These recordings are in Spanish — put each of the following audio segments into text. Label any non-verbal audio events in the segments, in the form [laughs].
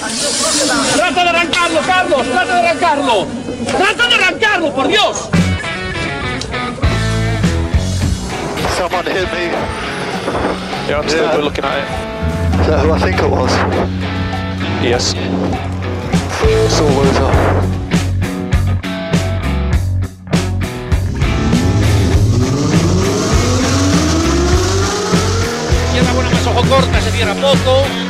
¡Trata de arrancarlo, Carlos! ¡Trata de arrancarlo! ¡Trata de arrancarlo, por Dios! Someone hit me. Yeah, I'm still Yeah. looking at it. Is that who I think it was? Yes. Sore loser. Izquierda buena más ojo corta, se cierra poco.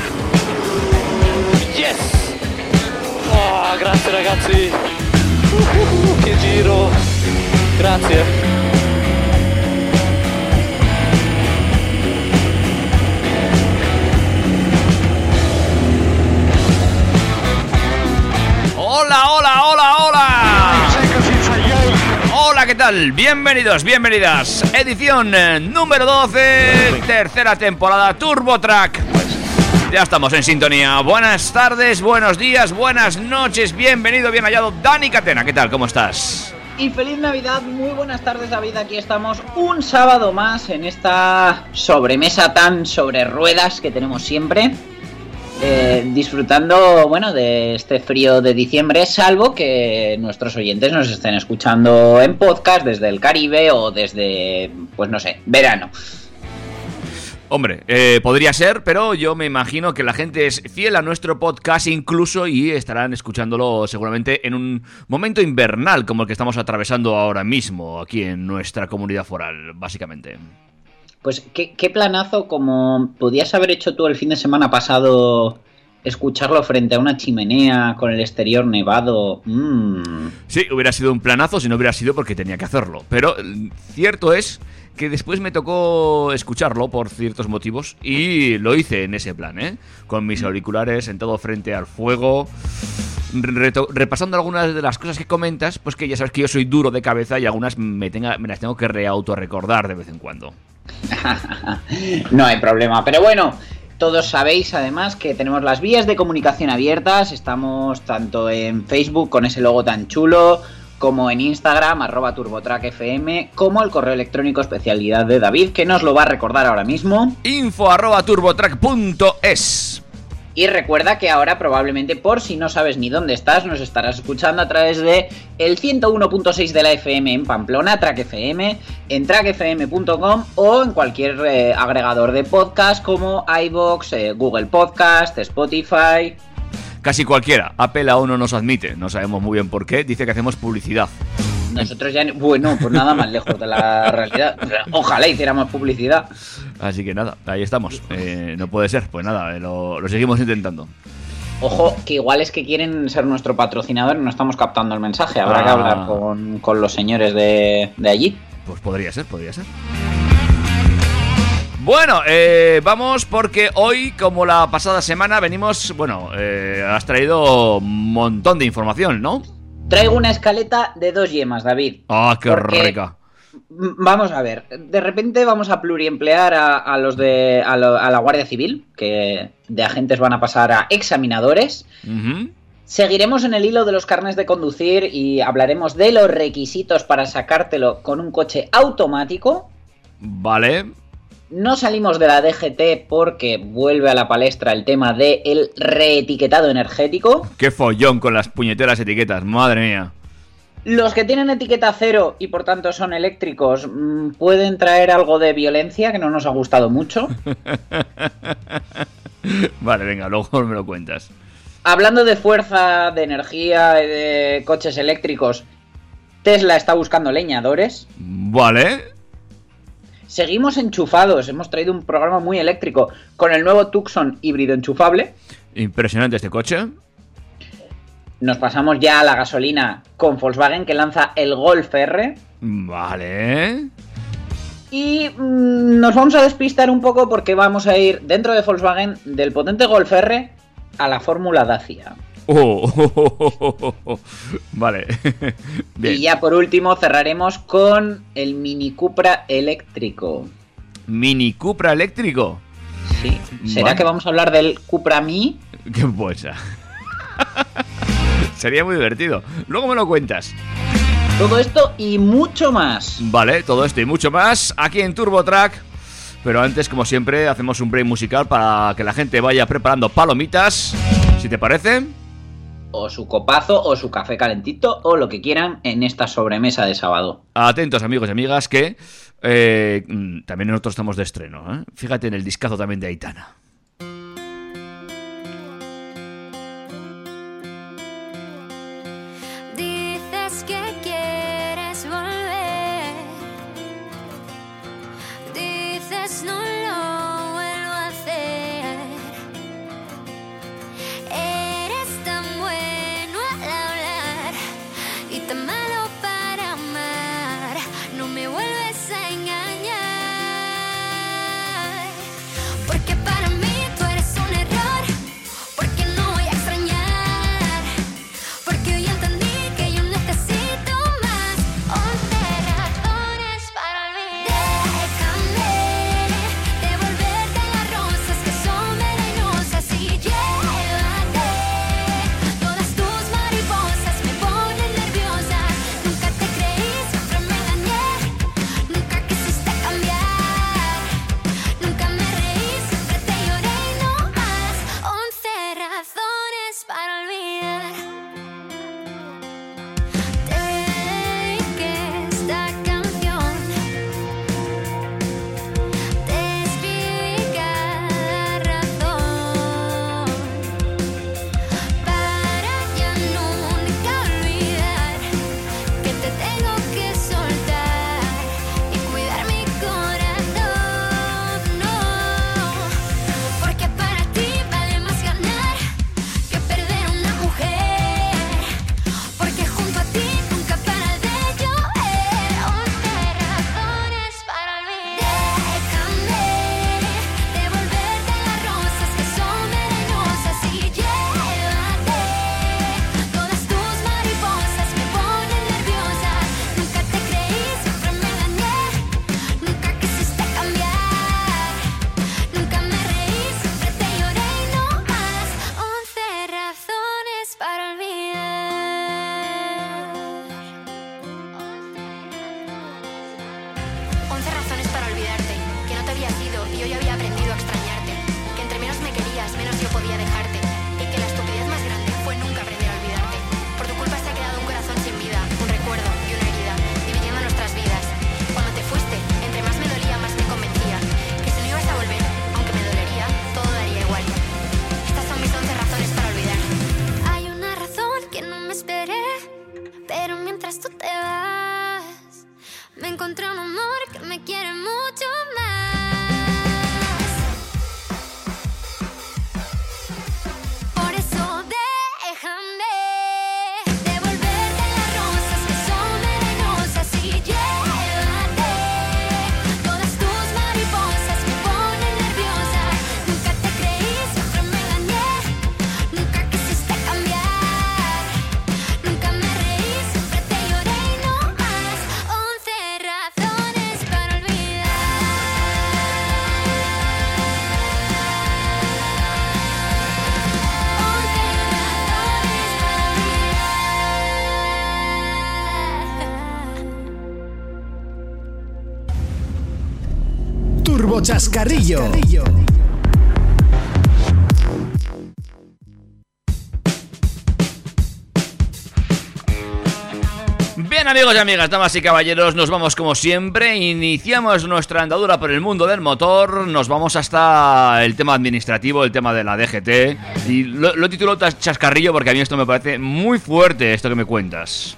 Yes! Oh, grazie ragazzi! Uh, che giro! Grazie! Hola, hola, hola, hola. Hola, ¿qué tal? Bienvenidos, bienvenidas. Edición eh, número 12, tercera temporada Turbo Track. Ya estamos en sintonía. Buenas tardes, buenos días, buenas noches. Bienvenido, bien hallado Dani Catena. ¿Qué tal? ¿Cómo estás? Y feliz Navidad, muy buenas tardes David, aquí estamos un sábado más en esta sobremesa tan sobre ruedas que tenemos siempre. Eh, disfrutando, bueno, de este frío de diciembre, salvo que nuestros oyentes nos estén escuchando en podcast desde el Caribe o desde, pues no sé, verano. Hombre, eh, podría ser, pero yo me imagino que la gente es fiel a nuestro podcast incluso y estarán escuchándolo seguramente en un momento invernal como el que estamos atravesando ahora mismo aquí en nuestra comunidad foral, básicamente. Pues qué, qué planazo como podías haber hecho tú el fin de semana pasado, escucharlo frente a una chimenea con el exterior nevado. Mm. Sí, hubiera sido un planazo si no hubiera sido porque tenía que hacerlo. Pero eh, cierto es que después me tocó escucharlo por ciertos motivos y lo hice en ese plan, ¿eh? Con mis auriculares sentado frente al fuego. repasando algunas de las cosas que comentas, pues que ya sabes que yo soy duro de cabeza y algunas me, tenga, me las tengo que reautorrecordar de vez en cuando. [laughs] no hay problema. Pero bueno, todos sabéis además que tenemos las vías de comunicación abiertas. Estamos tanto en Facebook con ese logo tan chulo, como en Instagram, arroba turbotrackfm, como el correo electrónico especialidad de David, que nos lo va a recordar ahora mismo. Info arroba turbotrack.es Y recuerda que ahora probablemente por si no sabes ni dónde estás, nos estarás escuchando a través de el 101.6 de la FM en Pamplona, Track FM, en trackfm.com o en cualquier eh, agregador de podcast como iBox, eh, Google Podcast, Spotify. Casi cualquiera. Apple aún no nos admite. No sabemos muy bien por qué. Dice que hacemos publicidad. Nosotros ya, bueno, pues nada más lejos de la [laughs] realidad. Ojalá hiciéramos publicidad. Así que nada, ahí estamos. Eh, no puede ser. Pues nada, eh, lo, lo seguimos intentando. Ojo, que igual es que quieren ser nuestro patrocinador y no estamos captando el mensaje. Habrá que Ah. hablar con, con los señores de, de allí. Pues podría ser, podría ser. Bueno, eh, vamos porque hoy, como la pasada semana, venimos. Bueno, eh, has traído un montón de información, ¿no? Traigo una escaleta de dos yemas, David. ¡Ah, qué Porque- rica! Vamos a ver, de repente vamos a pluriemplear a, a los de a, lo- a la Guardia Civil, que de agentes van a pasar a examinadores. Seguiremos en el hilo de los carnes de conducir y hablaremos de los requisitos para sacártelo con un coche automático. Vale. No salimos de la DGT porque vuelve a la palestra el tema del reetiquetado energético. Qué follón con las puñeteras etiquetas, madre mía. Los que tienen etiqueta cero y por tanto son eléctricos mm, pueden traer algo de violencia que no nos ha gustado mucho. [laughs] Vale, venga, luego me lo cuentas. Hablando de fuerza, de energía, y de coches eléctricos, Tesla está buscando leñadores. Vale. Seguimos enchufados, hemos traído un programa muy eléctrico con el nuevo Tucson híbrido enchufable. Impresionante este coche. Nos pasamos ya a la gasolina con Volkswagen que lanza el Golf R. Vale. Y mm, nos vamos a despistar un poco porque vamos a ir dentro de Volkswagen del potente Golf R a la Fórmula Dacia. Oh, [laughs] vale. [laughs] Bien. Y ya por último cerraremos con el Mini Cupra eléctrico. Mini Cupra eléctrico. Sí. ¿Será Vale. que vamos a hablar del Cupra Mi? [laughs] Qué bolsa. Sería muy divertido. Luego me lo cuentas. Todo esto y mucho más. Vale, todo esto y mucho más aquí en Turbo Track. Pero antes, como siempre, hacemos un break musical para que la gente vaya preparando palomitas. Si te parece. O su copazo, o su café calentito, o lo que quieran en esta sobremesa de sábado. Atentos, amigos y amigas, que eh, mm, también nosotros estamos de estreno. ¿eh? Fíjate en el discazo también de Aitana. Chascarrillo. Bien amigos y amigas, damas y caballeros, nos vamos como siempre, iniciamos nuestra andadura por el mundo del motor, nos vamos hasta el tema administrativo, el tema de la DGT, y lo, lo titulo chascarrillo porque a mí esto me parece muy fuerte, esto que me cuentas.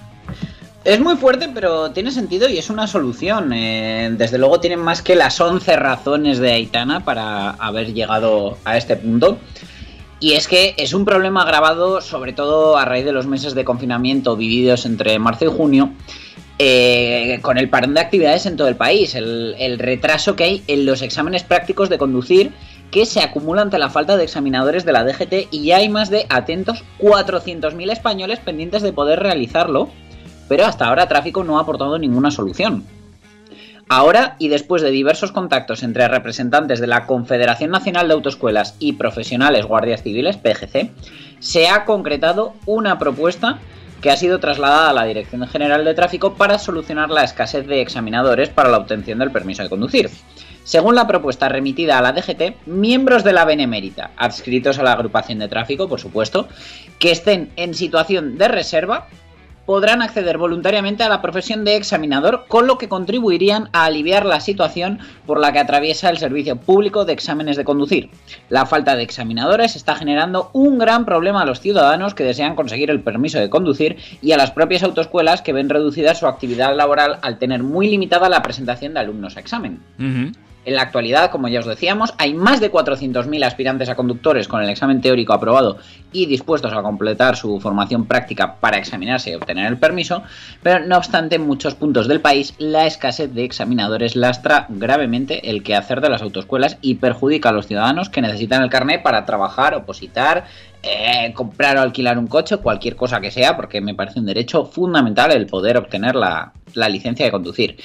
Es muy fuerte, pero tiene sentido y es una solución. Eh, desde luego tienen más que las 11 razones de Aitana para haber llegado a este punto. Y es que es un problema agravado sobre todo a raíz de los meses de confinamiento vividos entre marzo y junio eh, con el parón de actividades en todo el país, el, el retraso que hay en los exámenes prácticos de conducir que se acumula ante la falta de examinadores de la DGT y ya hay más de, atentos, 400.000 españoles pendientes de poder realizarlo, pero hasta ahora tráfico no ha aportado ninguna solución. Ahora, y después de diversos contactos entre representantes de la Confederación Nacional de Autoescuelas y profesionales guardias civiles, PGC, se ha concretado una propuesta que ha sido trasladada a la Dirección General de Tráfico para solucionar la escasez de examinadores para la obtención del permiso de conducir. Según la propuesta remitida a la DGT, miembros de la Benemérita, adscritos a la agrupación de tráfico, por supuesto, que estén en situación de reserva, podrán acceder voluntariamente a la profesión de examinador, con lo que contribuirían a aliviar la situación por la que atraviesa el servicio público de exámenes de conducir. La falta de examinadores está generando un gran problema a los ciudadanos que desean conseguir el permiso de conducir y a las propias autoescuelas que ven reducida su actividad laboral al tener muy limitada la presentación de alumnos a examen. En la actualidad, como ya os decíamos, hay más de 400.000 aspirantes a conductores con el examen teórico aprobado y dispuestos a completar su formación práctica para examinarse y obtener el permiso, pero no obstante en muchos puntos del país la escasez de examinadores lastra gravemente el quehacer de las autoescuelas y perjudica a los ciudadanos que necesitan el carnet para trabajar, opositar, eh, comprar o alquilar un coche, cualquier cosa que sea, porque me parece un derecho fundamental el poder obtener la, la licencia de conducir.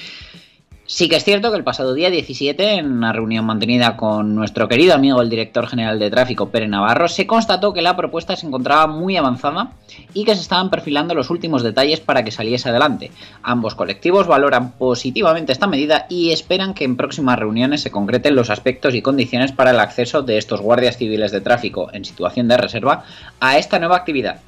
Sí que es cierto que el pasado día 17, en una reunión mantenida con nuestro querido amigo el director general de tráfico, Pere Navarro, se constató que la propuesta se encontraba muy avanzada y que se estaban perfilando los últimos detalles para que saliese adelante. Ambos colectivos valoran positivamente esta medida y esperan que en próximas reuniones se concreten los aspectos y condiciones para el acceso de estos guardias civiles de tráfico en situación de reserva a esta nueva actividad.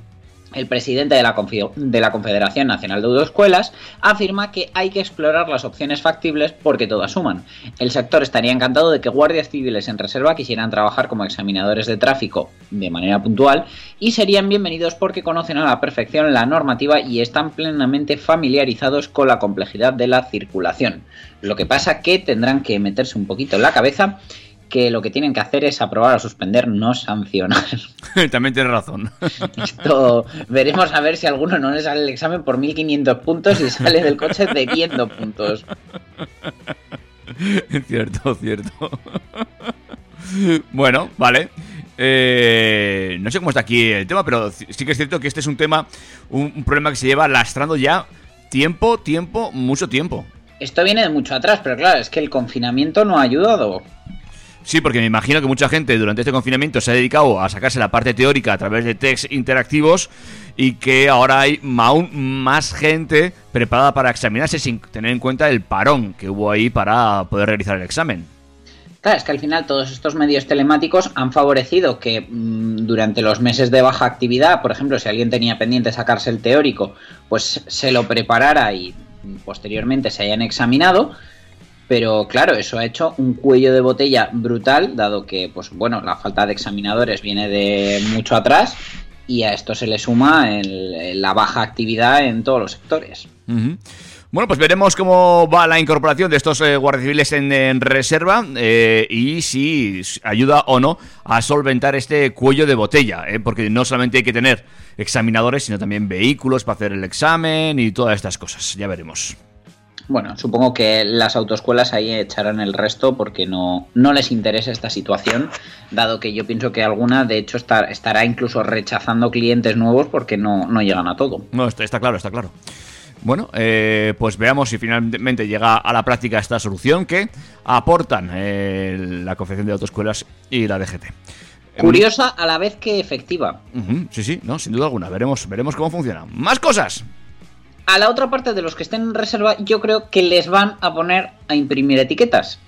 El presidente de la, de la Confederación Nacional de Autoescuelas afirma que hay que explorar las opciones factibles porque todas suman. El sector estaría encantado de que guardias civiles en reserva quisieran trabajar como examinadores de tráfico de manera puntual y serían bienvenidos porque conocen a la perfección la normativa y están plenamente familiarizados con la complejidad de la circulación. Lo que pasa que tendrán que meterse un poquito en la cabeza que lo que tienen que hacer es aprobar o suspender, no sancionar. [laughs] También tienes razón. Esto veremos a ver si a alguno no le sale el examen por 1500 puntos y sale del coche debiendo puntos. [laughs] cierto, cierto. bueno, vale. Eh, no sé cómo está aquí el tema, pero sí que es cierto que este es un tema, un, un problema que se lleva lastrando ya tiempo, tiempo, mucho tiempo. Esto viene de mucho atrás, pero claro, es que el confinamiento no ha ayudado. Sí, porque me imagino que mucha gente durante este confinamiento se ha dedicado a sacarse la parte teórica a través de tests interactivos y que ahora hay aún más gente preparada para examinarse sin tener en cuenta el parón que hubo ahí para poder realizar el examen. Claro, es que al final todos estos medios telemáticos han favorecido que mm, durante los meses de baja actividad, por ejemplo, si alguien tenía pendiente sacarse el teórico, pues se lo preparara y posteriormente se hayan examinado. Pero claro, eso ha hecho un cuello de botella brutal, dado que, pues bueno, la falta de examinadores viene de mucho atrás y a esto se le suma la baja actividad en todos los sectores. Bueno, pues veremos cómo va la incorporación de estos eh, guardias civiles en, reserva eh, y si ayuda o no a solventar este cuello de botella, eh, porque no solamente hay que tener examinadores, sino también vehículos para hacer el examen y todas estas cosas. Ya veremos. Bueno, supongo que las autoescuelas ahí echarán el resto porque no, no les interesa esta situación, dado que yo pienso que alguna, de hecho, estar- estará incluso rechazando clientes nuevos porque no, no llegan a todo. No, está, está claro, está claro. Bueno, eh, pues veamos si finalmente llega a la práctica esta solución que aportan eh, la Confederación de Autoescuelas y la DGT. Curiosa a la vez que efectiva. Sí, sí, no, sin duda alguna. Veremos, veremos cómo funciona. ¡Más cosas! A la otra parte de los que estén en reserva, yo creo que les van a poner a imprimir etiquetas.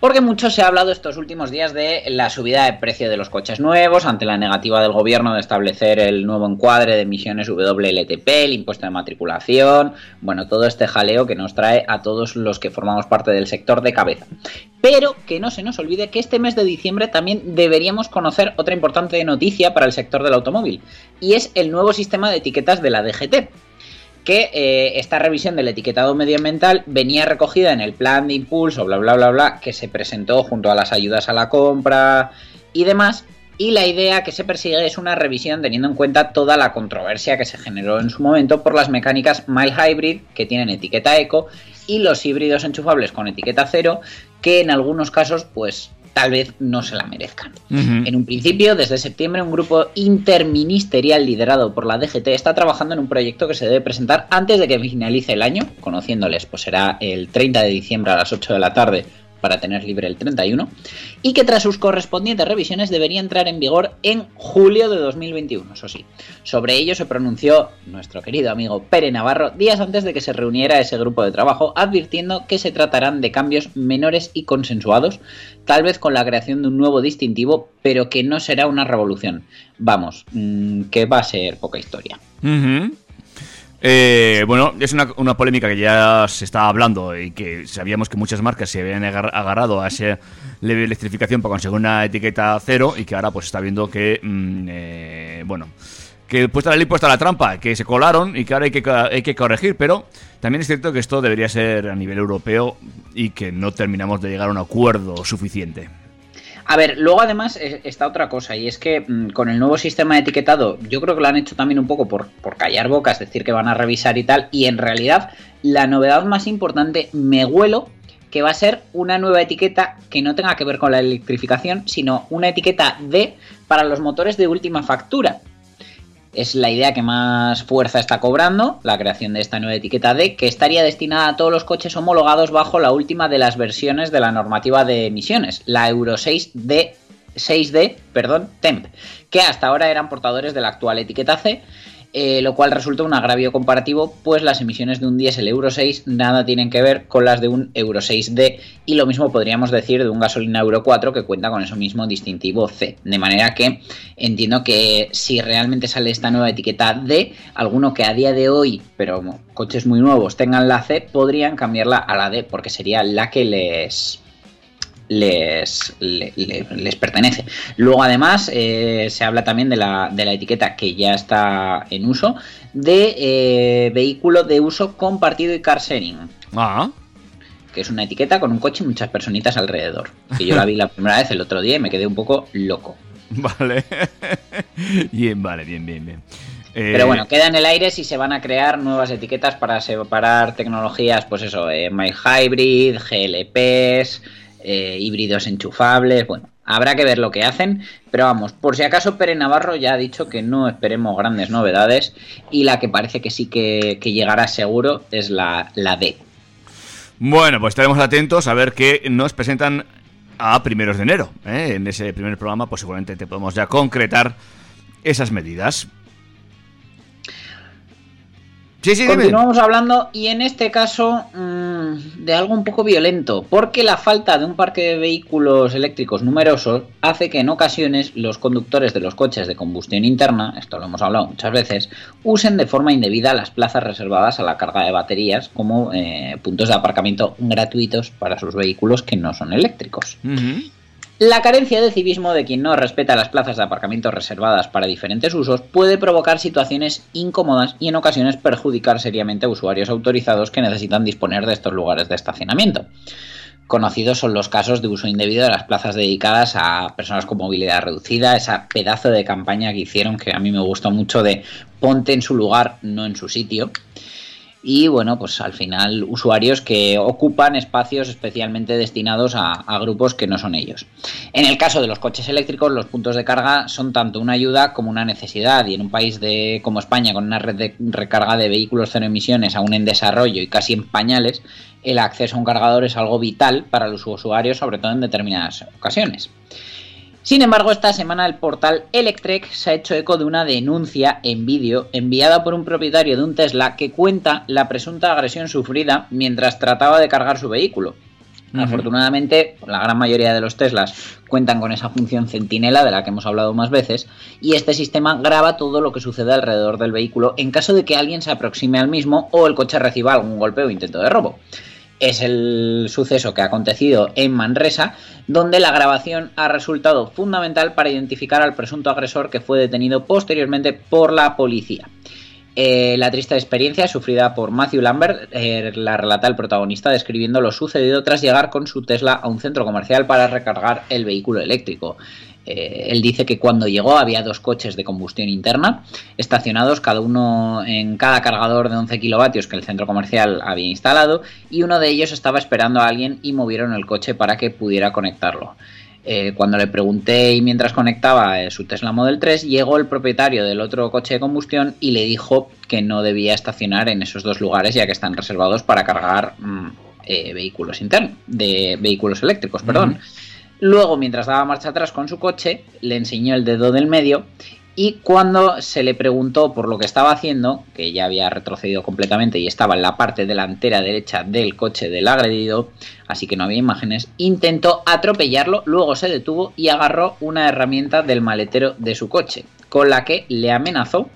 Porque mucho se ha hablado estos últimos días de la subida de precio de los coches nuevos ante la negativa del gobierno de establecer el nuevo encuadre de emisiones WLTP, el impuesto de matriculación, bueno, todo este jaleo que nos trae a todos los que formamos parte del sector de cabeza. Pero que no se nos olvide que este mes de diciembre también deberíamos conocer otra importante noticia para el sector del automóvil, y es el nuevo sistema de etiquetas de la DGT que eh, esta revisión del etiquetado medioambiental venía recogida en el plan de impulso, bla, bla, bla, bla, que se presentó junto a las ayudas a la compra y demás, Y la idea que se persigue es una revisión teniendo en cuenta toda la controversia que se generó en su momento por las mecánicas mild hybrid que tienen etiqueta eco y los híbridos enchufables con etiqueta cero que en algunos casos pues tal vez no se la merezcan. En un principio, desde septiembre, un grupo interministerial liderado por la DGT está trabajando en un proyecto que se debe presentar antes de que finalice el año, conociéndoles, pues será el 30 de diciembre a las 8 de la tarde para tener libre el 31, y que tras sus correspondientes revisiones debería entrar en vigor en julio de 2021, eso sí. Sobre ello se pronunció nuestro querido amigo Pere Navarro días antes de que se reuniera ese grupo de trabajo, advirtiendo que se tratarán de cambios menores y consensuados, tal vez con la creación de un nuevo distintivo, pero que no será una revolución. Vamos, mm, que va a ser poca historia. Eh, bueno, es una, una polémica que ya se estaba hablando y que sabíamos que muchas marcas se habían agar- agarrado a esa leve electrificación para conseguir una etiqueta cero y que ahora pues está viendo que, mm, eh, bueno, que puesta la ley, puesta la trampa, que se colaron y que ahora hay que, hay que corregir, pero también es cierto que esto debería ser a nivel europeo y que no terminamos de llegar a un acuerdo suficiente. A ver, luego además eh, está otra cosa, y es que mm, con el nuevo sistema de etiquetado, yo creo que lo han hecho también un poco por, por callar bocas, decir que van a revisar y tal, y en realidad la novedad más importante, me huelo, que va a ser una nueva etiqueta que no tenga que ver con la electrificación, sino una etiqueta D para los motores de última factura. Es la idea que más fuerza está cobrando, la creación de esta nueva etiqueta D, que estaría destinada a todos los coches homologados bajo la última de las versiones de la normativa de emisiones, la Euro 6D, 6D perdón, TEMP, que hasta ahora eran portadores de la actual etiqueta C, eh, lo cual resulta un agravio comparativo, pues las emisiones de un diésel Euro 6 nada tienen que ver con las de un Euro 6D, y lo mismo podríamos decir de un gasolina Euro 4 que cuenta con eso mismo distintivo C. De manera que entiendo que si realmente sale esta nueva etiqueta D, alguno que a día de hoy, pero coches muy nuevos, tengan la C, podrían cambiarla a la D, porque sería la que les les, le- le- les pertenece. Luego además eh, se habla también de la, de la etiqueta que ya está en uso de eh, vehículo de uso compartido y car sharing, Ah, que es una etiqueta con un coche y muchas personitas alrededor. Que yo la vi la primera vez el otro día y me quedé un poco loco. [laughs] vale. bien, vale, bien, bien, bien. Eh, Pero bueno, queda en el aire si se van a crear nuevas etiquetas para separar tecnologías, pues eso, eh, My Hybrid, GLPs, eh, híbridos enchufables, bueno, habrá que ver lo que hacen, pero vamos, por si acaso Pere Navarro ya ha dicho que no esperemos grandes novedades y la que parece que sí que, llegará seguro es la, la D. Bueno, pues estaremos atentos a ver qué nos presentan a primeros de enero. ¿eh? En ese primer programa, pues seguramente te podemos ya concretar esas medidas. Sí, sí, dime. Continuamos hablando y en este caso mm, de algo un poco violento, porque la falta de un parque de vehículos eléctricos numerosos hace que en ocasiones los conductores de los coches de combustión interna, esto lo hemos hablado muchas veces, usen de forma indebida las plazas reservadas a la carga de baterías como eh, puntos de aparcamiento gratuitos para sus vehículos que no son eléctricos. La carencia de civismo de quien no respeta las plazas de aparcamiento reservadas para diferentes usos puede provocar situaciones incómodas y en ocasiones perjudicar seriamente a usuarios autorizados que necesitan disponer de estos lugares de estacionamiento. Conocidos son los casos de uso indebido de las plazas dedicadas a personas con movilidad reducida, esa pedazo de campaña que hicieron que a mí me gustó mucho de ponte en su lugar, no en su sitio. Y bueno, pues al final usuarios que ocupan espacios especialmente destinados a, grupos que no son ellos. En el caso de los coches eléctricos, los puntos de carga son tanto una ayuda como una necesidad. Y en un país de, como España, con una red de recarga de vehículos cero emisiones aún en desarrollo y casi en pañales, el acceso a un cargador es algo vital para los usuarios, sobre todo en determinadas ocasiones. Sin embargo, esta semana el portal Electrek se ha hecho eco de una denuncia en vídeo enviada por un propietario de un Tesla que cuenta la presunta agresión sufrida mientras trataba de cargar su vehículo. Afortunadamente, la gran mayoría de los Teslas cuentan con esa función centinela de la que hemos hablado más veces, y este sistema graba todo lo que sucede alrededor del vehículo en caso de que alguien se aproxime al mismo o el coche reciba algún golpe o intento de robo. Es el suceso que ha acontecido en Manresa, donde la grabación ha resultado fundamental para identificar al presunto agresor que fue detenido posteriormente por la policía. Eh, la triste experiencia sufrida por Matthew Lambert eh, la relata el protagonista describiendo lo sucedido tras llegar con su Tesla a un centro comercial para recargar el vehículo eléctrico. Eh, él dice que cuando llegó había dos coches de combustión interna estacionados, cada uno en cada cargador de 11 kilovatios que el centro comercial había instalado, y uno de ellos estaba esperando a alguien y movieron el coche para que pudiera conectarlo. Eh, cuando le pregunté y mientras conectaba eh, su Tesla Model 3, llegó el propietario del otro coche de combustión y le dijo que no debía estacionar en esos dos lugares ya que están reservados para cargar mm, eh, vehículos de vehículos eléctricos, perdón. Luego, mientras daba marcha atrás con su coche, le enseñó el dedo del medio y cuando se le preguntó por lo que estaba haciendo, que ya había retrocedido completamente y estaba en la parte delantera derecha del coche del agredido, así que no había imágenes, intentó atropellarlo, luego se detuvo y agarró una herramienta del maletero de su coche, con la que le amenazó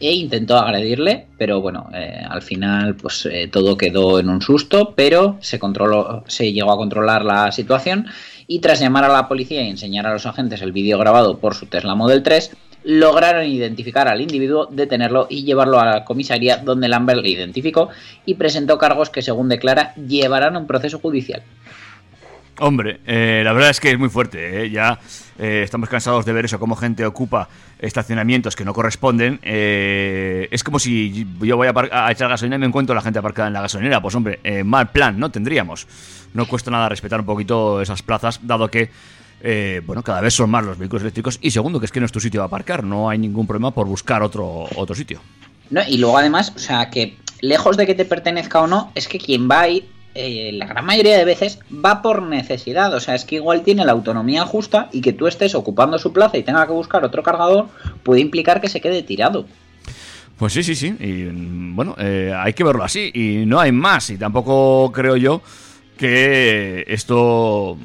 e intentó agredirle, pero bueno, eh, al final pues eh, todo quedó en un susto, pero se controló, se llegó a controlar la situación y tras llamar a la policía y enseñar a los agentes el vídeo grabado por su Tesla Model 3, lograron identificar al individuo, detenerlo y llevarlo a la comisaría donde Lambert le identificó y presentó cargos que según declara llevarán a un proceso judicial. Hombre, eh, la verdad es que es muy fuerte. ¿eh? Ya eh, estamos cansados de ver eso, cómo gente ocupa estacionamientos que no corresponden. Eh, es como si yo voy a, a echar gasolina y me encuentro a la gente aparcada en la gasolinera. Pues hombre, eh, mal plan, ¿no? Tendríamos. No cuesta nada respetar un poquito esas plazas, dado que, eh, bueno, cada vez son más los vehículos eléctricos. Y segundo, que es que no es tu sitio de aparcar. No hay ningún problema por buscar otro, otro sitio. ¿no? Y luego además, o sea, que lejos de que te pertenezca o no, es que quien va ahí, eh, la gran mayoría de veces, va por necesidad. O sea, es que igual tiene la autonomía justa y que tú estés ocupando su plaza y tenga que buscar otro cargador, puede implicar que se quede tirado. Pues sí, sí, sí. Y bueno, eh, hay que verlo así. Y no hay más. Y tampoco creo yo que esto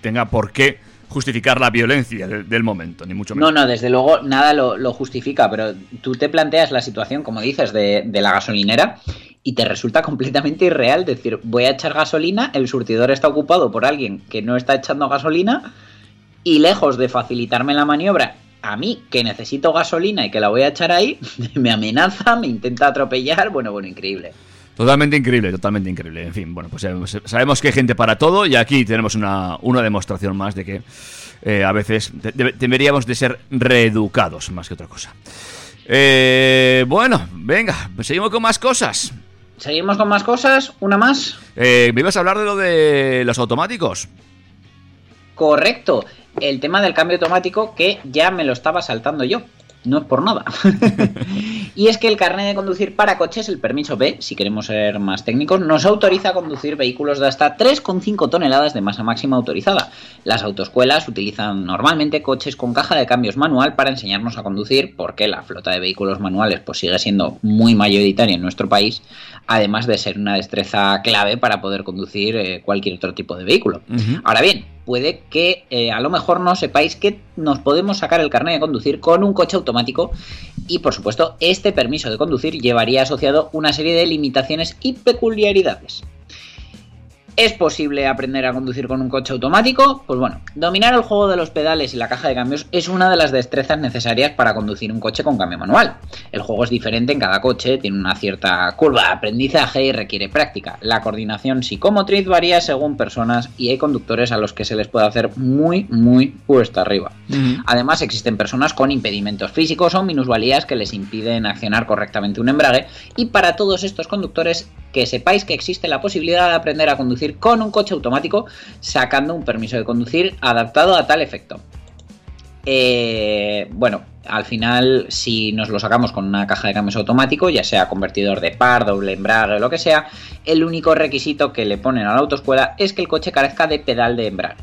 tenga por qué justificar la violencia de- del momento, ni mucho No, menos. no, desde luego nada lo, lo justifica, pero tú te planteas la situación, como dices, de, de la gasolinera y te resulta completamente irreal decir, voy a echar gasolina, el surtidor está ocupado por alguien que no está echando gasolina y lejos de facilitarme la maniobra, a mí que necesito gasolina y que la voy a echar ahí, [laughs] me amenaza, me intenta atropellar, bueno, bueno, increíble. Totalmente increíble, totalmente increíble. En fin, bueno, pues sabemos, que hay gente para todo y aquí tenemos una, una demostración más de que eh, a veces de- de- deberíamos de ser reeducados más que otra cosa. Eh, bueno, venga, seguimos con más cosas. Seguimos con más cosas, una más. Eh, ¿Me ibas a hablar de lo de los automáticos? Correcto, el tema del cambio automático que ya me lo estaba saltando yo. No es por nada. [laughs] y es que el carnet de conducir para coches, el permiso B, si queremos ser más técnicos, nos autoriza a conducir vehículos de hasta 3,5 toneladas de masa máxima autorizada. Las autoescuelas utilizan normalmente coches con caja de cambios manual para enseñarnos a conducir, porque la flota de vehículos manuales pues, sigue siendo muy mayoritaria en nuestro país, además de ser una destreza clave para poder conducir eh, cualquier otro tipo de vehículo. Ahora bien, puede que eh, a lo mejor no sepáis que nos podemos sacar el carnet de conducir con un coche automático y por supuesto este permiso de conducir llevaría asociado una serie de limitaciones y peculiaridades. ¿Es posible aprender a conducir con un coche automático? Pues bueno, dominar el juego de los pedales y la caja de cambios es una de las destrezas necesarias para conducir un coche con cambio manual. El juego es diferente en cada coche, tiene una cierta curva de aprendizaje y requiere práctica. La coordinación psicomotriz varía según personas y hay conductores a los que se les puede hacer muy, muy cuesta arriba. Además, existen personas con impedimentos físicos o minusvalías que les impiden accionar correctamente un embrague. Y para todos estos conductores, que sepáis que existe la posibilidad de aprender a conducir con un coche automático sacando un permiso de conducir adaptado a tal efecto. Eh, bueno, al final, si nos lo sacamos con una caja de cambios automático, ya sea convertidor de par, doble embrague, lo que sea, el único requisito que le ponen a la autoescuela es que el coche carezca de pedal de embrague.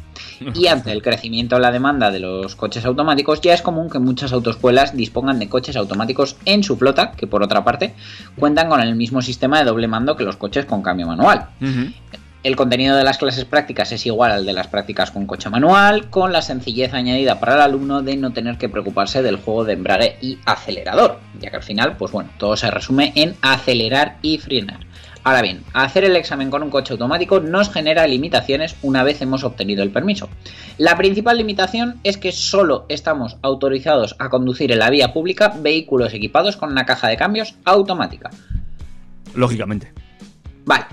Y [laughs] ante el crecimiento en la demanda de los coches automáticos, ya es común que muchas autoescuelas dispongan de coches automáticos en su flota, que por otra parte cuentan con el mismo sistema de doble mando que los coches con cambio manual. El contenido de las clases prácticas es igual al de las prácticas con coche manual, con la sencillez añadida para el alumno de no tener que preocuparse del juego de embrague y acelerador, ya que al final, pues bueno, todo se resume en acelerar y frenar. Ahora bien, hacer el examen con un coche automático nos genera limitaciones una vez hemos obtenido el permiso. La principal limitación es que solo estamos autorizados a conducir en la vía pública vehículos equipados con una caja de cambios automática. Lógicamente. Vale.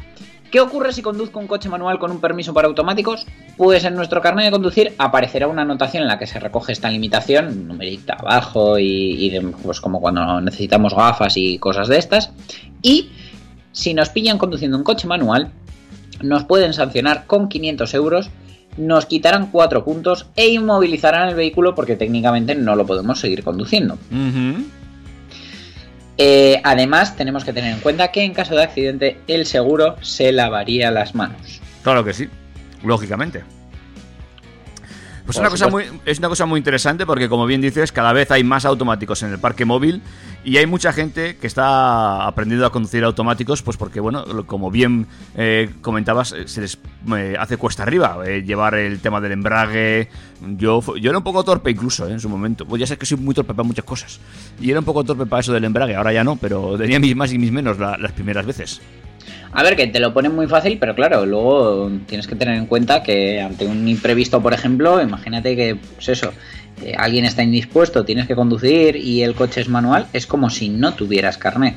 ¿Qué ocurre si conduzco un coche manual con un permiso para automáticos? Pues en nuestro carnet de conducir aparecerá una anotación en la que se recoge esta limitación, un numerito abajo y, pues como cuando necesitamos gafas y cosas de estas. Y si nos pillan conduciendo un coche manual, nos pueden sancionar con 500 euros, nos quitarán 4 puntos e inmovilizarán el vehículo porque técnicamente no lo podemos seguir conduciendo. Eh, además, tenemos que tener en cuenta que en caso de accidente el seguro se lavaría las manos. Claro que sí, lógicamente. Pues una cosa muy, es una cosa muy interesante porque, como bien dices, cada vez hay más automáticos en el parque móvil y hay mucha gente que está aprendiendo a conducir automáticos, pues porque, bueno, como bien eh, comentabas, eh, se les eh, hace cuesta arriba eh, llevar el tema del embrague. Yo, yo era un poco torpe incluso eh, en su momento. Pues ya sé que soy muy torpe para muchas cosas. Y era un poco torpe para eso del embrague, ahora ya no, pero tenía mis más y mis menos la- las primeras veces. A ver, que te lo ponen muy fácil, pero claro, luego tienes que tener en cuenta que ante un imprevisto, por ejemplo, imagínate que, pues eso, eh, alguien está indispuesto, tienes que conducir y el coche es manual, es como si no tuvieras carnet.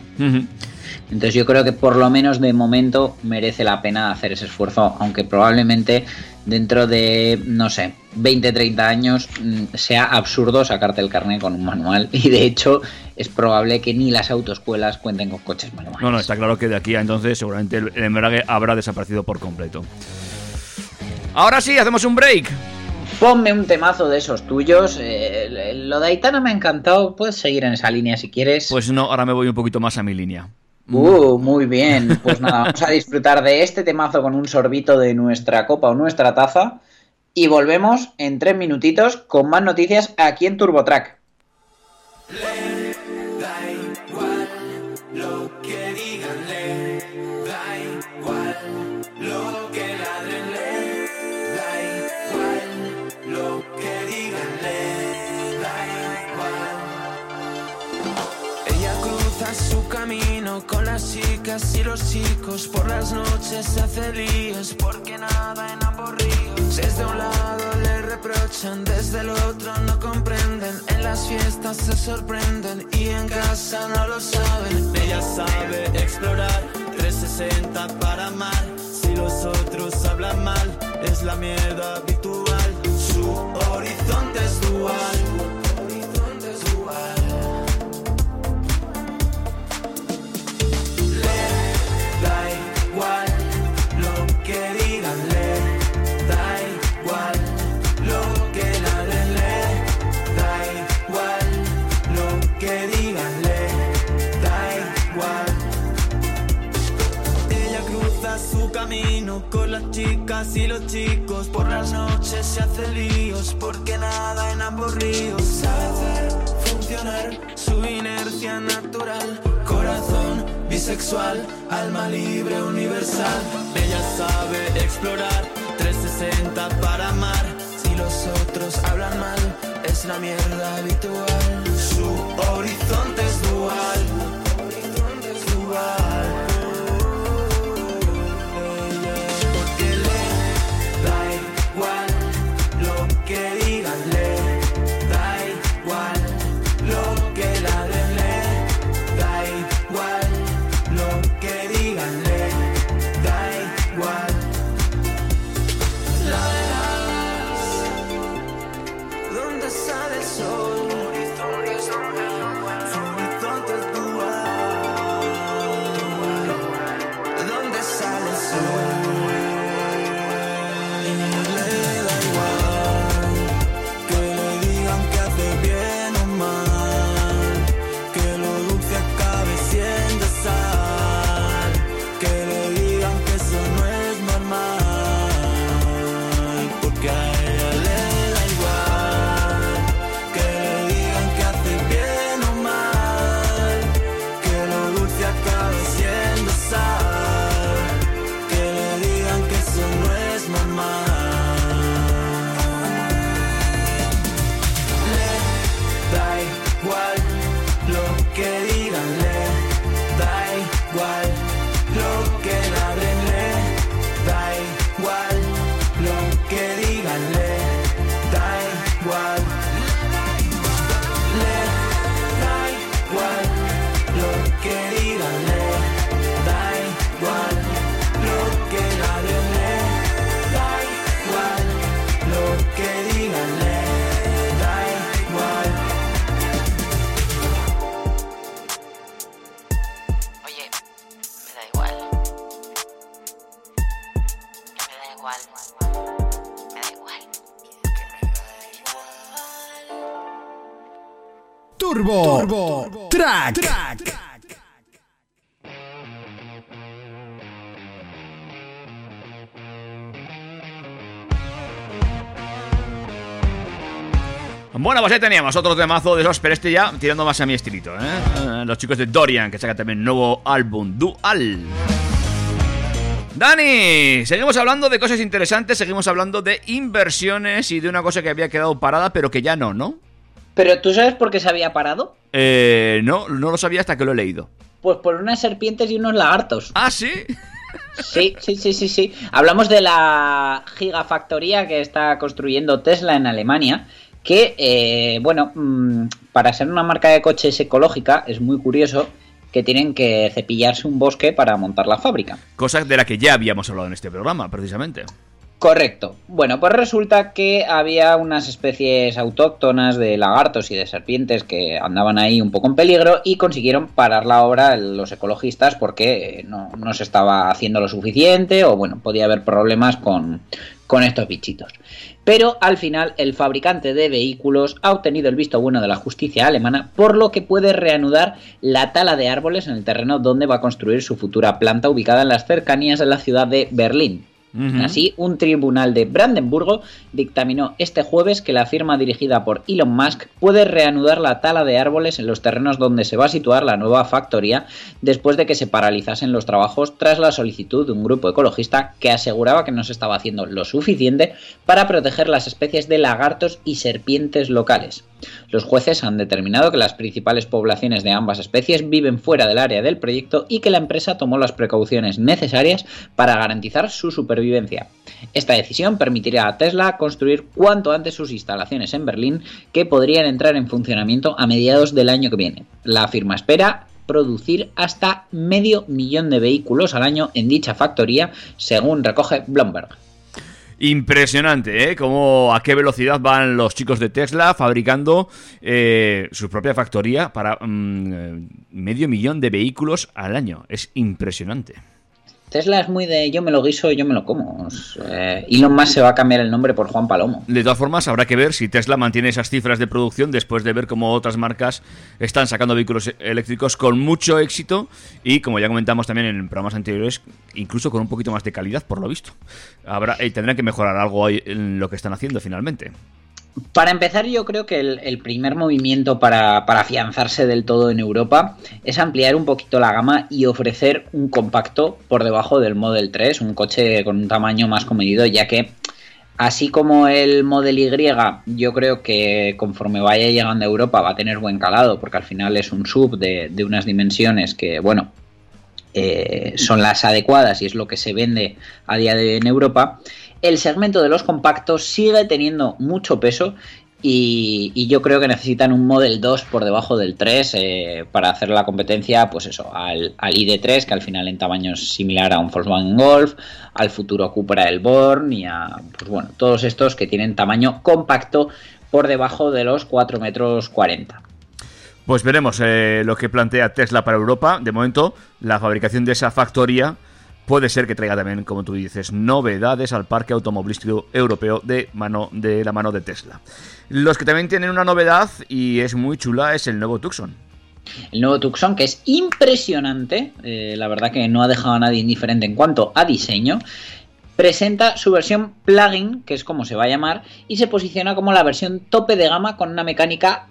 Entonces yo creo que por lo menos de momento merece la pena hacer ese esfuerzo, aunque probablemente dentro de, no sé, 20, 30 años mm, sea absurdo sacarte el carnet con un manual [laughs] y de hecho es probable que ni las autoescuelas cuenten con coches manuales. No, no, está claro que de aquí a entonces seguramente el, el embrague habrá desaparecido por completo. Ahora sí, hacemos un break. Ponme un temazo de esos tuyos. eh, lo de Aitana me ha encantado. Puedes seguir en esa línea si quieres. Pues no, ahora me voy un poquito más a mi línea. Uh, muy bien. Pues nada, vamos a disfrutar de este temazo con un sorbito de nuestra copa o nuestra taza. Y volvemos en tres minutitos con más noticias aquí en TurboTrack. Chicas y los chicos, por las noches se hace líos porque nada en ambos ríos. Desde un lado le reprochan, desde el otro no comprenden. En las fiestas se sorprenden y en casa no lo saben. Ella sabe explorar 360 para amar. Si los otros hablan mal, es la mierda habitual. Su horizonte es dual. Las chicas y los chicos. Por las noches se hace líos porque nada en ambos ríos. Sabe hacer funcionar su inercia natural. Corazón bisexual, alma libre universal. Ella sabe explorar 360 para amar. Si los otros hablan mal, es la mierda habitual. Su horizonte es dual. Horizonte es dual. Turbo, Turbo Track. Bueno, pues ahí teníamos otro temazo de esos, pero este ya tirando más a mi estilito, ¿eh? Eh, Los chicos de Dorian, que sacan también nuevo álbum, Dual. Dani, seguimos hablando de cosas interesantes, seguimos hablando de inversiones y de una cosa que había quedado parada, pero que ya no, ¿no? Pero ¿tú sabes por qué se había parado? Eh, no, no lo sabía hasta que lo he leído. Pues por unas serpientes y unos lagartos. Ah, sí. Sí, sí, sí, sí, sí. Hablamos de la gigafactoría que está construyendo Tesla en Alemania. Que, eh, bueno, mm, para ser una marca de coches ecológica es muy curioso que tienen que cepillarse un bosque para montar la fábrica. Cosa de la que ya habíamos hablado en este programa, precisamente. Correcto. Bueno, pues resulta que había unas especies autóctonas de lagartos y de serpientes que andaban ahí un poco en peligro y consiguieron parar la obra los ecologistas porque no, se estaba haciendo lo suficiente o bueno, podía haber problemas con, con estos bichitos. Pero al final el fabricante de vehículos ha obtenido el visto bueno de la justicia alemana, por lo que puede reanudar la tala de árboles en el terreno donde va a construir su futura planta ubicada en las cercanías de la ciudad de Berlín. Así, un tribunal de Brandenburgo dictaminó este jueves que la firma dirigida por Elon Musk puede reanudar la tala de árboles en los terrenos donde se va a situar la nueva factoría después de que se paralizasen los trabajos tras la solicitud de un grupo ecologista que aseguraba que no se estaba haciendo lo suficiente para proteger las especies de lagartos y serpientes locales. Los jueces han determinado que las principales poblaciones de ambas especies viven fuera del área del proyecto y que la empresa tomó las precauciones necesarias para garantizar su supervivencia. Esta decisión permitirá a Tesla construir cuanto antes sus instalaciones en Berlín, que podrían entrar en funcionamiento a mediados del año que viene. La firma espera producir hasta medio millón de vehículos al año en dicha factoría, según recoge Bloomberg. Impresionante, ¿eh? Como a qué velocidad van los chicos de Tesla fabricando eh, su propia factoría para mm, eh, medio millón de vehículos al año. Es impresionante. Tesla es muy de yo me lo guiso, yo me lo como. Eh, Elon Musk se va a cambiar el nombre por Juan Palomo. De todas formas, habrá que ver si Tesla mantiene esas cifras de producción después de ver cómo otras marcas están sacando vehículos eléctricos con mucho éxito y, como ya comentamos también en programas anteriores, incluso con un poquito más de calidad, por lo visto. Habrá, eh, tendrán que mejorar algo en lo que están haciendo finalmente. Para empezar, yo creo que el, primer movimiento para, afianzarse del todo en Europa es ampliar un poquito la gama y ofrecer un compacto por debajo del Model 3, un coche con un tamaño más comedido, ya que así como el Model Y, yo creo que conforme vaya llegando a Europa va a tener buen calado, porque al final es un sub de unas dimensiones que, bueno, eh, son las adecuadas y es lo que se vende a día de hoy en Europa el segmento de los compactos sigue teniendo mucho peso y, yo creo que necesitan un Model 2 por debajo del 3 eh, para hacer la competencia, pues eso, al, al, ID3, que al final en tamaño es similar a un Volkswagen Golf, al futuro Cupra Elborn y a, pues bueno, todos estos que tienen tamaño compacto por debajo de los 4 metros 40. Pues veremos eh, lo que plantea Tesla para Europa. De momento, la fabricación de esa factoría puede ser que traiga también, como tú dices, novedades al parque automovilístico europeo de, mano, de la mano de Tesla. Los que también tienen una novedad y es muy chula es el nuevo Tucson. El nuevo Tucson, que es impresionante, eh, la verdad que no ha dejado a nadie indiferente en cuanto a diseño, presenta su versión plugin, que es como se va a llamar, y se posiciona como la versión tope de gama con una mecánica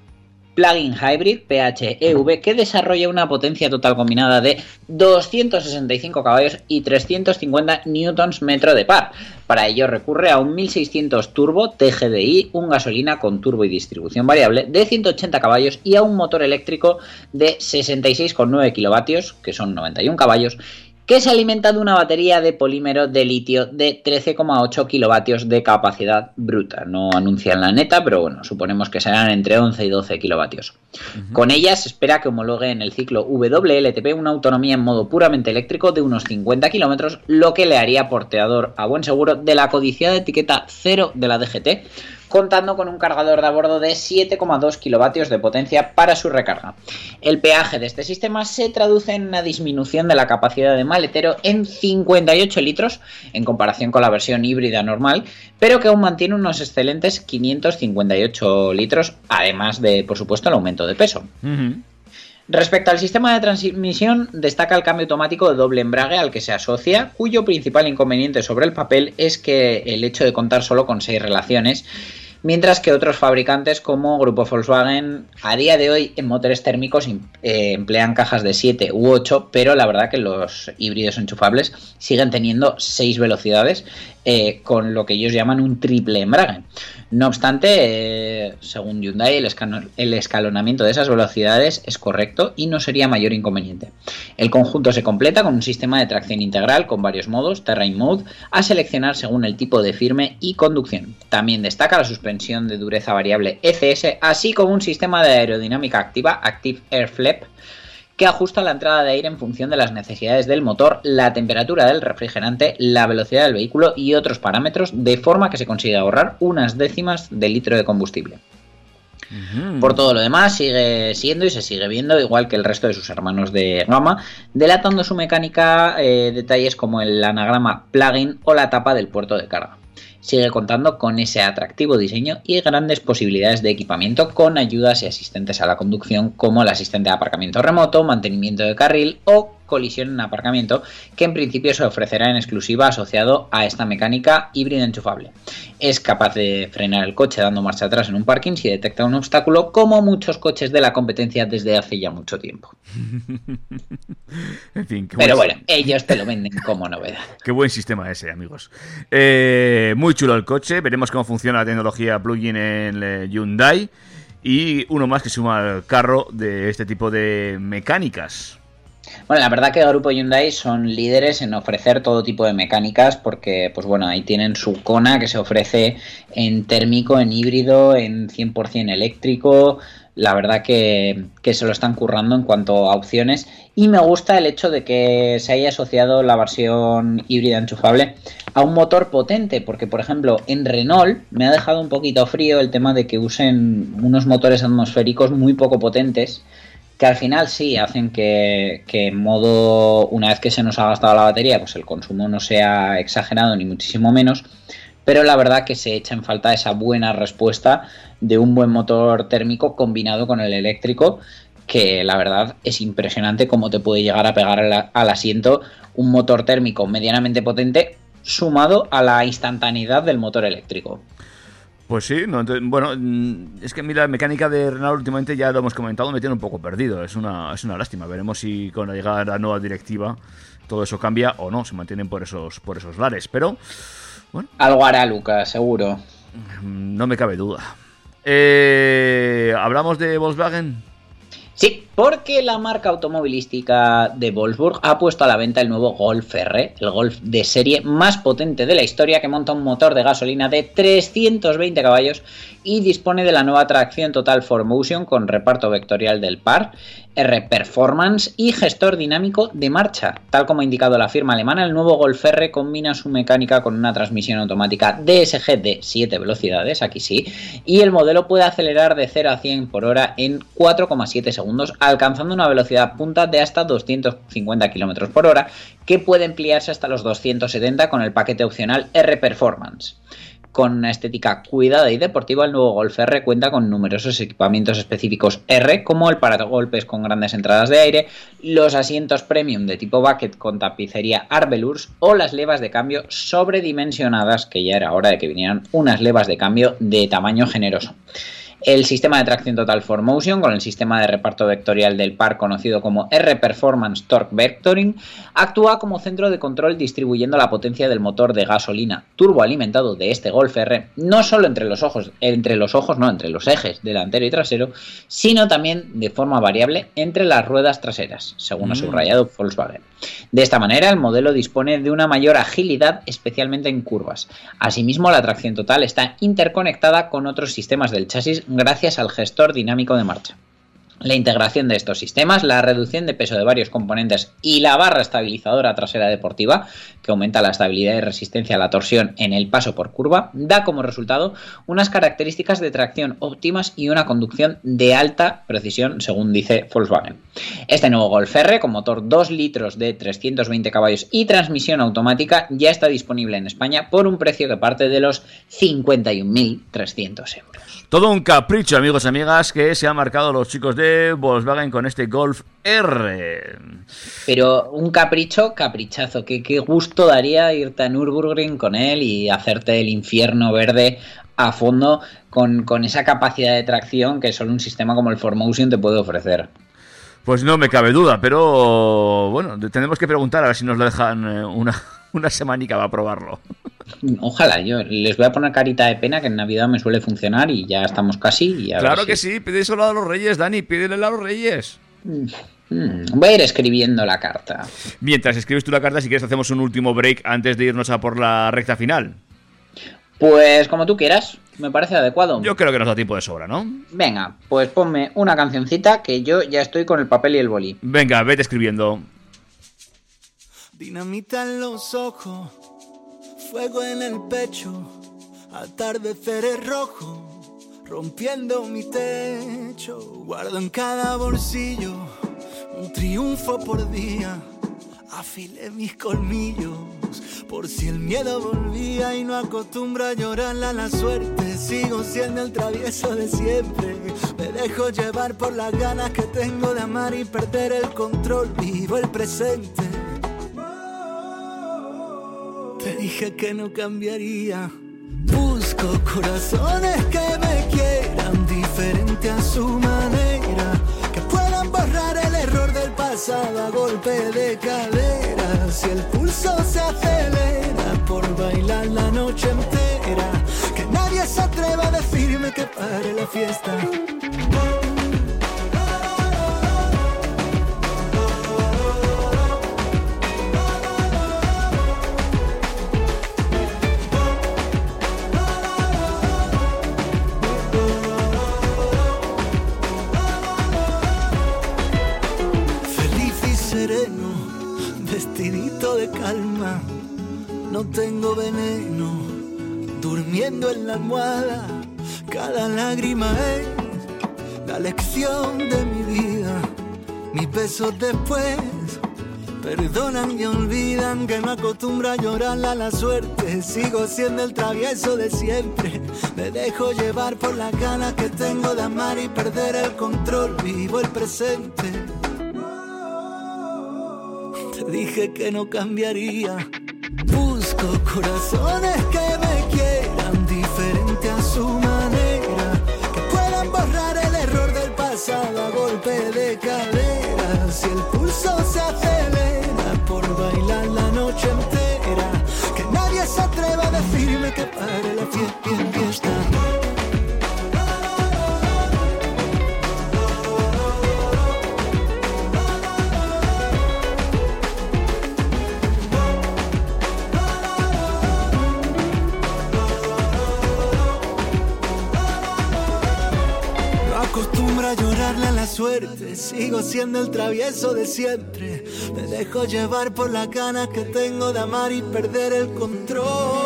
plug-in hybrid PHEV que desarrolla una potencia total combinada de 265 caballos y 350 newtons metro de par. Para ello recurre a un 1600 turbo TGDI, un gasolina con turbo y distribución variable de 180 caballos y a un motor eléctrico de 66,9 kilovatios, que son 91 caballos, que se alimenta de una batería de polímero de litio de 13,8 kilovatios de capacidad bruta. No anuncian la neta, pero bueno, suponemos que serán entre 11 y 12 kilovatios. Uh -huh. Con ella se espera que homologue en el ciclo WLTP una autonomía en modo puramente eléctrico de unos 50 kilómetros, lo que le haría porteador a buen seguro de la codiciada etiqueta 0 de la DGT, contando con un cargador de a bordo de 7,2 kilovatios de potencia para su recarga. El peaje de este sistema se traduce en una disminución de la capacidad de maletero en 58 litros en comparación con la versión híbrida normal, pero que aún mantiene unos excelentes 558 litros, además de, por supuesto, el aumento de peso. Respecto al sistema de transmisión, destaca el cambio automático de doble embrague al que se asocia, cuyo principal inconveniente sobre el papel es que el hecho de contar solo con 6 relaciones, mientras que otros fabricantes como Grupo Volkswagen a día de hoy en motores térmicos em- eh, emplean cajas de 7 u 8, pero la verdad que los híbridos enchufables siguen teniendo 6 velocidades eh, con lo que ellos llaman un triple embrague. No obstante, eh, según Hyundai, el, el escalonamiento de esas velocidades es correcto y no sería mayor inconveniente. El conjunto se completa con un sistema de tracción integral con varios modos, Terrain Mode, a seleccionar según el tipo de firme y conducción. También destaca la suspensión de dureza variable ECS, así como un sistema de aerodinámica activa, Active Air Flap, que ajusta la entrada de aire en función de las necesidades del motor, la temperatura del refrigerante, la velocidad del vehículo y otros parámetros, de forma que se consiga ahorrar unas décimas de litro de combustible. Por todo lo demás, sigue siendo y se sigue viendo igual que el resto de sus hermanos de gama, delatando su mecánica eh, detalles como el anagrama plugin o la tapa del puerto de carga. Sigue contando con ese atractivo diseño y grandes posibilidades de equipamiento con ayudas y asistentes a la conducción como el asistente de aparcamiento remoto, mantenimiento de carril o colisión en aparcamiento, que en principio se ofrecerá en exclusiva asociado a esta mecánica híbrida enchufable. Es capaz de frenar el coche dando marcha atrás en un parking si detecta un obstáculo, como muchos coches de la competencia desde hace ya mucho tiempo. [laughs] En fin, qué Pero buen- bueno, ellos te lo venden como novedad. Qué buen sistema ese, amigos. Eh, muy chulo el coche. Veremos cómo funciona la tecnología plug-in en eh, Hyundai. Y uno más que suma al carro de este tipo de mecánicas. Bueno, la verdad que el grupo Hyundai son líderes en ofrecer todo tipo de mecánicas porque, pues bueno, ahí tienen su Kona que se ofrece en térmico, en híbrido, en 100% eléctrico. La verdad que, que se lo están currando en cuanto a opciones. Y me gusta el hecho de que se haya asociado la versión híbrida enchufable a un motor potente porque, por ejemplo, en Renault me ha dejado un poquito frío el tema de que usen unos motores atmosféricos muy poco potentes que al final sí hacen que, que en modo, una vez que se nos ha gastado la batería, pues el consumo no sea exagerado ni muchísimo menos, pero la verdad que se echa en falta esa buena respuesta de un buen motor térmico combinado con el eléctrico, que la verdad es impresionante cómo te puede llegar a pegar al, asiento un motor térmico medianamente potente sumado a la instantaneidad del motor eléctrico. Pues sí, bueno, mm, es que mira, la mecánica de Renault últimamente ya lo hemos comentado, me tiene un poco perdido. Es una, es una lástima. Veremos si con la llegada de la nueva directiva todo eso cambia o no, se mantienen por esos, por esos lares. Pero Algo hará Lucas, seguro. no me cabe duda. Eh, ¿Hablamos de Volkswagen? Sí, porque la marca automovilística de Wolfsburg ha puesto a la venta el nuevo Golf R, el Golf de serie más potente de la historia que monta un motor de gasolina de 320 caballos y dispone de la nueva tracción Total 4Motion con reparto vectorial del par, R Performance y gestor dinámico de marcha. Tal como ha indicado la firma alemana, el nuevo Golf R combina su mecánica con una transmisión automática DSG de 7 velocidades, aquí sí, y el modelo puede acelerar de 0 a 100 por hora en 4,7 segundos, alcanzando una velocidad punta de hasta 250 km por hora, que puede ampliarse hasta los 270 con el paquete opcional R Performance. Con una estética cuidada y deportiva, el nuevo Golf R cuenta con numerosos equipamientos específicos R, como el paragolpes con grandes entradas de aire, los asientos premium de tipo bucket con tapicería Arbelurs o las levas de cambio sobredimensionadas, que ya era hora de que vinieran unas levas de cambio de tamaño generoso. El sistema de tracción total 4Motion con el sistema de reparto vectorial del par conocido como R Performance Torque Vectoring actúa como centro de control distribuyendo la potencia del motor de gasolina turboalimentado de este Golf R no solo entre los ojos, entre los ojos no, entre los ejes delantero y trasero, sino también de forma variable entre las ruedas traseras, según ha Mm. subrayado Volkswagen. De esta manera, el modelo dispone de una mayor agilidad, especialmente en curvas. Asimismo, la tracción total está interconectada con otros sistemas del chasis gracias al gestor dinámico de marcha. La integración de estos sistemas, la reducción de peso de varios componentes y la barra estabilizadora trasera deportiva, que aumenta la estabilidad y resistencia a la torsión en el paso por curva, da como resultado unas características de tracción óptimas y una conducción de alta precisión, según dice Volkswagen. Este nuevo Golf R, con motor 2 litros de 320 caballos y transmisión automática, ya está disponible en España por un precio que parte de los 51.300 euros. Todo un capricho, amigos y amigas, que se han marcado los chicos de Volkswagen con este Golf R. Pero un capricho, caprichazo. Que qué gusto daría irte a Nürburgring con él y hacerte el infierno verde a fondo con, con esa capacidad de tracción que solo un sistema como el Formotion te puede ofrecer. Pues no me cabe duda, pero bueno, tenemos que preguntar a ver si nos lo dejan eh, una, [laughs] una semanica para probarlo. Ojalá, yo les voy a poner carita de pena que en Navidad me suele funcionar y ya estamos casi. y Claro si- que sí, pídeselo a los reyes, Dani, pídele a los reyes. Mm, voy a ir escribiendo la carta. Mientras escribes tú la carta, si quieres hacemos un último break antes de irnos a por la recta final. Pues como tú quieras, me parece adecuado. Yo creo que nos da tiempo de sobra, ¿no? Venga, pues ponme una cancioncita que yo ya estoy con el papel y el boli. Venga, vete escribiendo. Dinamita en los ojos, fuego en el pecho, atardeceres rojo, rompiendo mi techo. Guardo en cada bolsillo un triunfo por día, afilé mis colmillos. Por si el miedo volvía y no acostumbro a llorarle a la suerte, sigo siendo el travieso de siempre. Me dejo llevar por las ganas que tengo de amar y perder el control. Vivo el presente. Dije que no cambiaría. Busco corazones que me quieran diferente a su manera. Que puedan borrar el error del pasado a golpe de cadera. Si el pulso se acelera por bailar la noche entera. Que nadie se atreva a decirme que pare la fiesta. No tengo veneno, durmiendo en la almohada. Cada lágrima es la lección de mi vida. Mis besos después perdonan y olvidan que no acostumbro a llorarle a la suerte. Sigo siendo el travieso de siempre. Me dejo llevar por las ganas que tengo de amar y perder el control. Vivo el presente. Te dije que no cambiaría. Corazones que sigo siendo el travieso de siempre. Me dejo llevar por las ganas que tengo de amar y perder el control.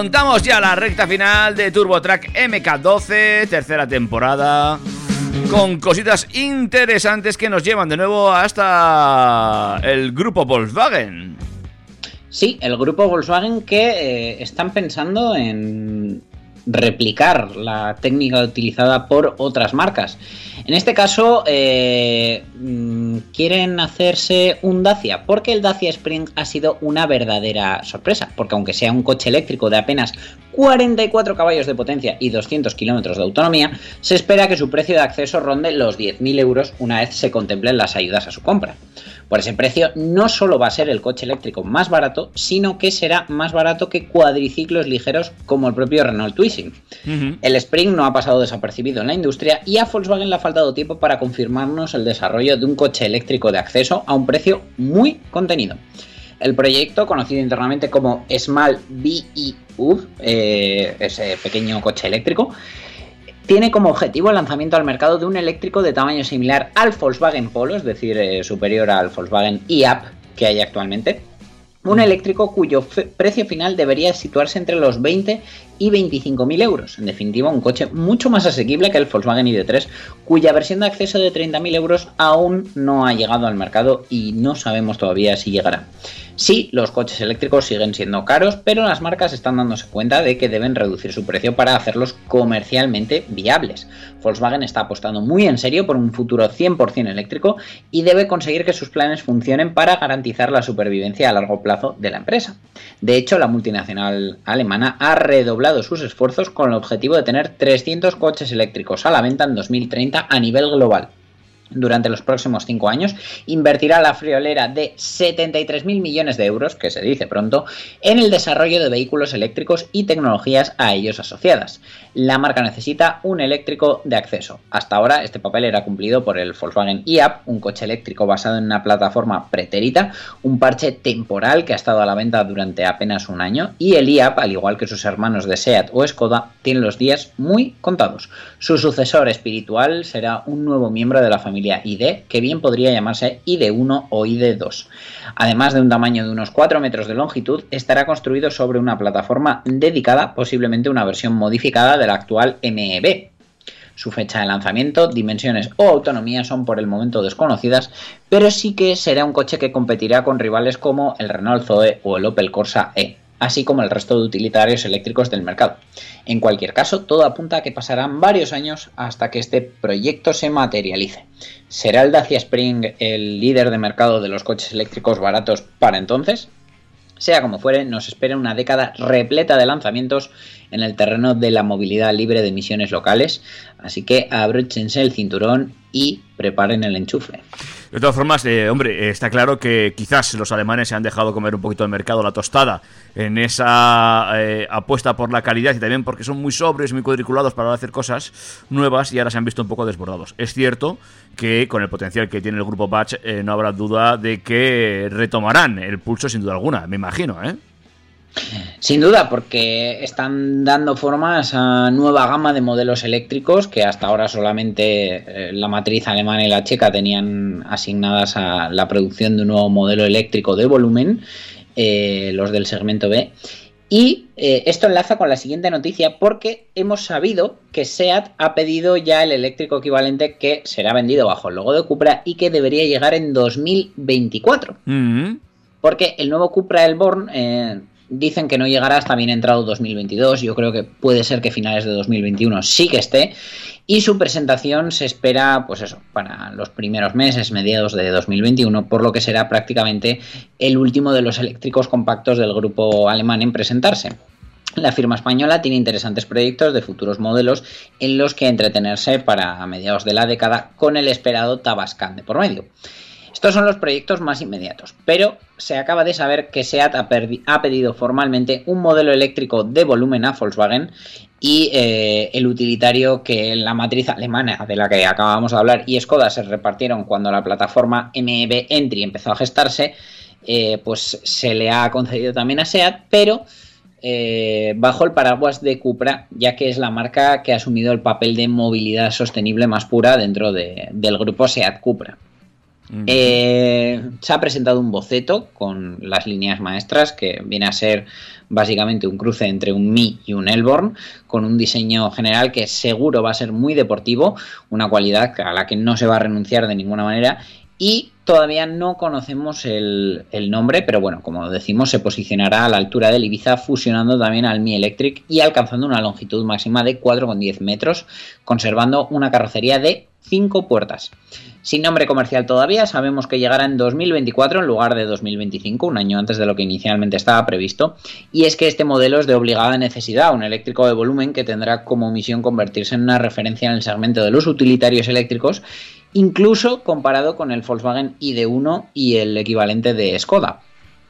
Afrontamos ya la recta final de TurboTrack MK12, tercera temporada, con cositas interesantes que nos llevan de nuevo hasta el grupo Volkswagen. Sí, el grupo Volkswagen que eh, están pensando en replicar la técnica utilizada por otras marcas. En este caso, eh, mm, quieren hacerse un Dacia, porque el Dacia Spring ha sido una verdadera sorpresa, porque aunque sea un coche eléctrico de apenas 44 caballos de potencia y 200 kilómetros de autonomía, se espera que su precio de acceso ronde los 10.000 euros una vez se contemplen las ayudas a su compra. Por ese precio no solo va a ser el coche eléctrico más barato, sino que será más barato que cuadriciclos ligeros como el propio Renault Twizy. El Spring no ha pasado desapercibido en la industria y a Volkswagen le ha faltado tiempo para confirmarnos el desarrollo de un coche eléctrico de acceso a un precio muy contenido. El proyecto, conocido internamente como Small BEU, eh, ese pequeño coche eléctrico, tiene como objetivo el lanzamiento al mercado de un eléctrico de tamaño similar al Volkswagen Polo, es decir, eh, superior al Volkswagen e-Up que hay actualmente. Un eléctrico cuyo precio final debería situarse entre los 20 y 25 mil euros. En definitiva, un coche mucho más asequible que el Volkswagen ID3, cuya versión de acceso de 30.000 euros aún no ha llegado al mercado y no sabemos todavía si llegará. Sí, los coches eléctricos siguen siendo caros, pero las marcas están dándose cuenta de que deben reducir su precio para hacerlos comercialmente viables. Volkswagen está apostando muy en serio por un futuro 100% eléctrico y debe conseguir que sus planes funcionen para garantizar la supervivencia a largo plazo de la empresa. De hecho, la multinacional alemana ha redoblado sus esfuerzos con el objetivo de tener 300 coches eléctricos a la venta en 2030 a nivel global. Durante los próximos cinco años invertirá la friolera de 73.000 millones de euros, que se dice pronto, en el desarrollo de vehículos eléctricos y tecnologías a ellos asociadas. La marca necesita un eléctrico de acceso. Hasta ahora este papel era cumplido por el Volkswagen e-Up, un coche eléctrico basado en una plataforma pretérita, un parche temporal que ha estado a la venta durante apenas un año, y el e-Up, al igual que sus hermanos de SEAT o Skoda, tiene los días muy contados. Su sucesor espiritual será un nuevo miembro de la familia ID, que bien podría llamarse ID1 o ID2. Además de un tamaño de unos 4 metros de longitud, estará construido sobre una plataforma dedicada, posiblemente una versión modificada de la actual MEB. Su fecha de lanzamiento, dimensiones o autonomía son por el momento desconocidas, pero sí que será un coche que competirá con rivales como el Renault Zoe o el Opel Corsa E, así como el resto de utilitarios eléctricos del mercado. En cualquier caso, todo apunta a que pasarán varios años hasta que este proyecto se materialice. ¿Será el Dacia Spring el líder de mercado de los coches eléctricos baratos para entonces? Sea como fuere, nos espera una década repleta de lanzamientos en el terreno de la movilidad libre de emisiones locales, así que abróchense el cinturón y preparen el enchufe. De todas formas, eh, hombre, eh, está claro que quizás los alemanes se han dejado comer un poquito el mercado la tostada en esa eh, apuesta por la calidad y también porque son muy sobrios muy cuadriculados para hacer cosas nuevas y ahora se han visto un poco desbordados. Es cierto que con el potencial que tiene el grupo Batch eh, no habrá duda de que retomarán el pulso sin duda alguna, me imagino, ¿eh? Sin duda, porque están dando forma a esa nueva gama de modelos eléctricos que hasta ahora solamente eh, la matriz alemana y la checa tenían asignadas a la producción de un nuevo modelo eléctrico de volumen, eh, los del segmento B. Y eh, esto enlaza con la siguiente noticia porque hemos sabido que SEAT ha pedido ya el eléctrico equivalente que será vendido bajo el logo de Cupra y que debería llegar en 2024. Mm. Porque el nuevo Cupra Elborn eh, dicen que no llegará hasta bien entrado 2022. Yo creo que puede ser que finales de 2021 sí que esté. Y su presentación se espera, pues eso, para los primeros meses, mediados de 2021, por lo que será prácticamente el último de los eléctricos compactos del grupo alemán en presentarse. La firma española tiene interesantes proyectos de futuros modelos en los que entretenerse para mediados de la década con el esperado Tabascan de por medio. Estos son los proyectos más inmediatos, pero se acaba de saber que SEAT ha, pedido formalmente un modelo eléctrico de volumen a Volkswagen y eh, el utilitario que la matriz alemana de la que acabamos de hablar y Skoda se repartieron cuando la plataforma MEB Entry empezó a gestarse, eh, pues se le ha concedido también a SEAT, pero eh, bajo el paraguas de Cupra, ya que es la marca que ha asumido el papel de movilidad sostenible más pura dentro de, del grupo SEAT Cupra. Eh, se ha presentado un boceto con las líneas maestras que viene a ser básicamente un cruce entre un Mi y un Elborn con un diseño general que seguro va a ser muy deportivo, una cualidad a la que no se va a renunciar de ninguna manera y todavía no conocemos el, el nombre, pero bueno, como decimos, se posicionará a la altura del Ibiza fusionando también al Mi Electric y alcanzando una longitud máxima de 4,10 metros, conservando una carrocería de 5 puertas. Sin nombre comercial todavía, sabemos que llegará en 2024 en lugar de 2025, un año antes de lo que inicialmente estaba previsto, y es que este modelo es de obligada necesidad, un eléctrico de volumen que tendrá como misión convertirse en una referencia en el segmento de los utilitarios eléctricos, incluso comparado con el Volkswagen ID1 y el equivalente de Skoda.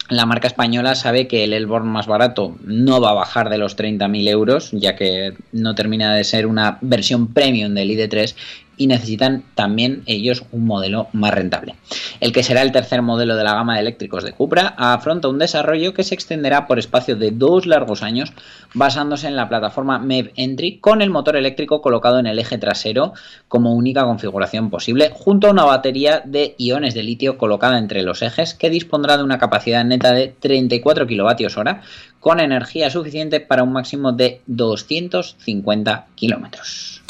La marca española sabe que el Elborn más barato no va a bajar de los 30.000 euros, ya que no termina de ser una versión premium del ID3 y necesitan también ellos un modelo más rentable. El que será el tercer modelo de la gama de eléctricos de Cupra afronta un desarrollo que se extenderá por espacio de dos largos años basándose en la plataforma MEV Entry con el motor eléctrico colocado en el eje trasero como única configuración posible junto a una batería de iones de litio colocada entre los ejes que dispondrá de una capacidad neta de 34 kWh con energía suficiente para un máximo de 250 kilómetros.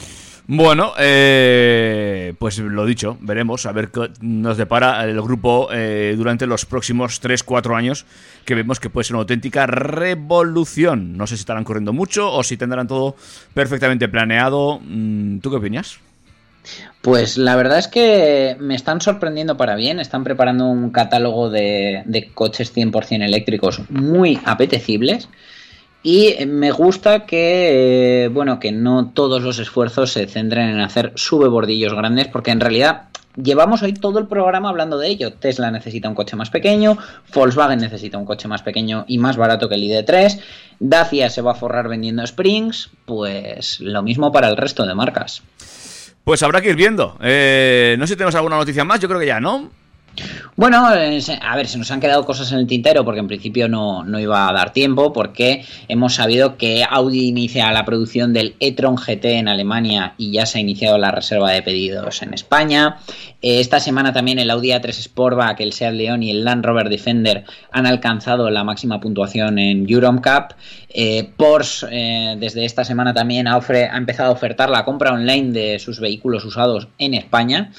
Bueno, eh, pues lo dicho, veremos a ver qué nos depara el grupo eh, durante los próximos 3-4 años, que vemos que puede ser una auténtica revolución. No sé si estarán corriendo mucho o si tendrán todo perfectamente planeado. Mm, ¿Tú qué opinas? Pues la verdad es que me están sorprendiendo para bien. Están preparando un catálogo de, de coches 100% eléctricos muy apetecibles. Y me gusta que, eh, bueno, que no todos los esfuerzos se centren en hacer subebordillos grandes, porque en realidad llevamos hoy todo el programa hablando de ello. Tesla necesita un coche más pequeño, Volkswagen necesita un coche más pequeño y más barato que el ID3, Dacia se va a forrar vendiendo Springs, pues lo mismo para el resto de marcas. Pues habrá que ir viendo. Eh, no sé si tenemos alguna noticia más, yo creo que ya, ¿no? Bueno, a ver, se nos han quedado cosas en el tintero porque en principio no, no iba a dar tiempo porque hemos sabido que Audi inicia la producción del e-tron GT en Alemania y ya se ha iniciado la reserva de pedidos en España. Eh, esta semana también el Audi A3 Sportback, el Seat León y el Land Rover Defender han alcanzado la máxima puntuación en Europe Cup. Eh, Porsche eh, desde esta semana también ha, ha empezado a ofertar la compra online de sus vehículos usados en España.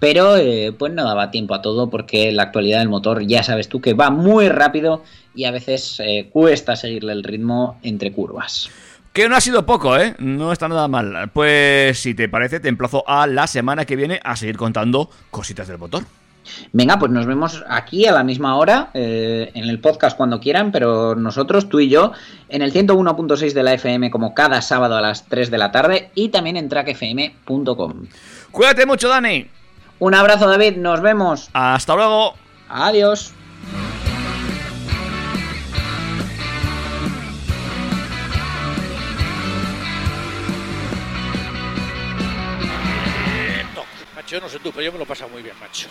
Pero eh, pues no daba tiempo a todo porque la actualidad del motor ya sabes tú que va muy rápido y a veces eh, cuesta seguirle el ritmo entre curvas. Que no ha sido poco, ¿eh? No está nada mal. Pues si te parece, te emplazo a la semana que viene a seguir contando cositas del motor. Venga, pues nos vemos aquí a la misma hora, eh, en el podcast cuando quieran, pero nosotros, tú y yo, en el 101.6 de la FM como cada sábado a las 3 de la tarde y también en trackfm.com. Cuídate mucho, Dani. Un abrazo, David, nos vemos. Hasta luego. Adiós. Macho, yo no sé tú, pero yo me lo he pasado muy bien, macho.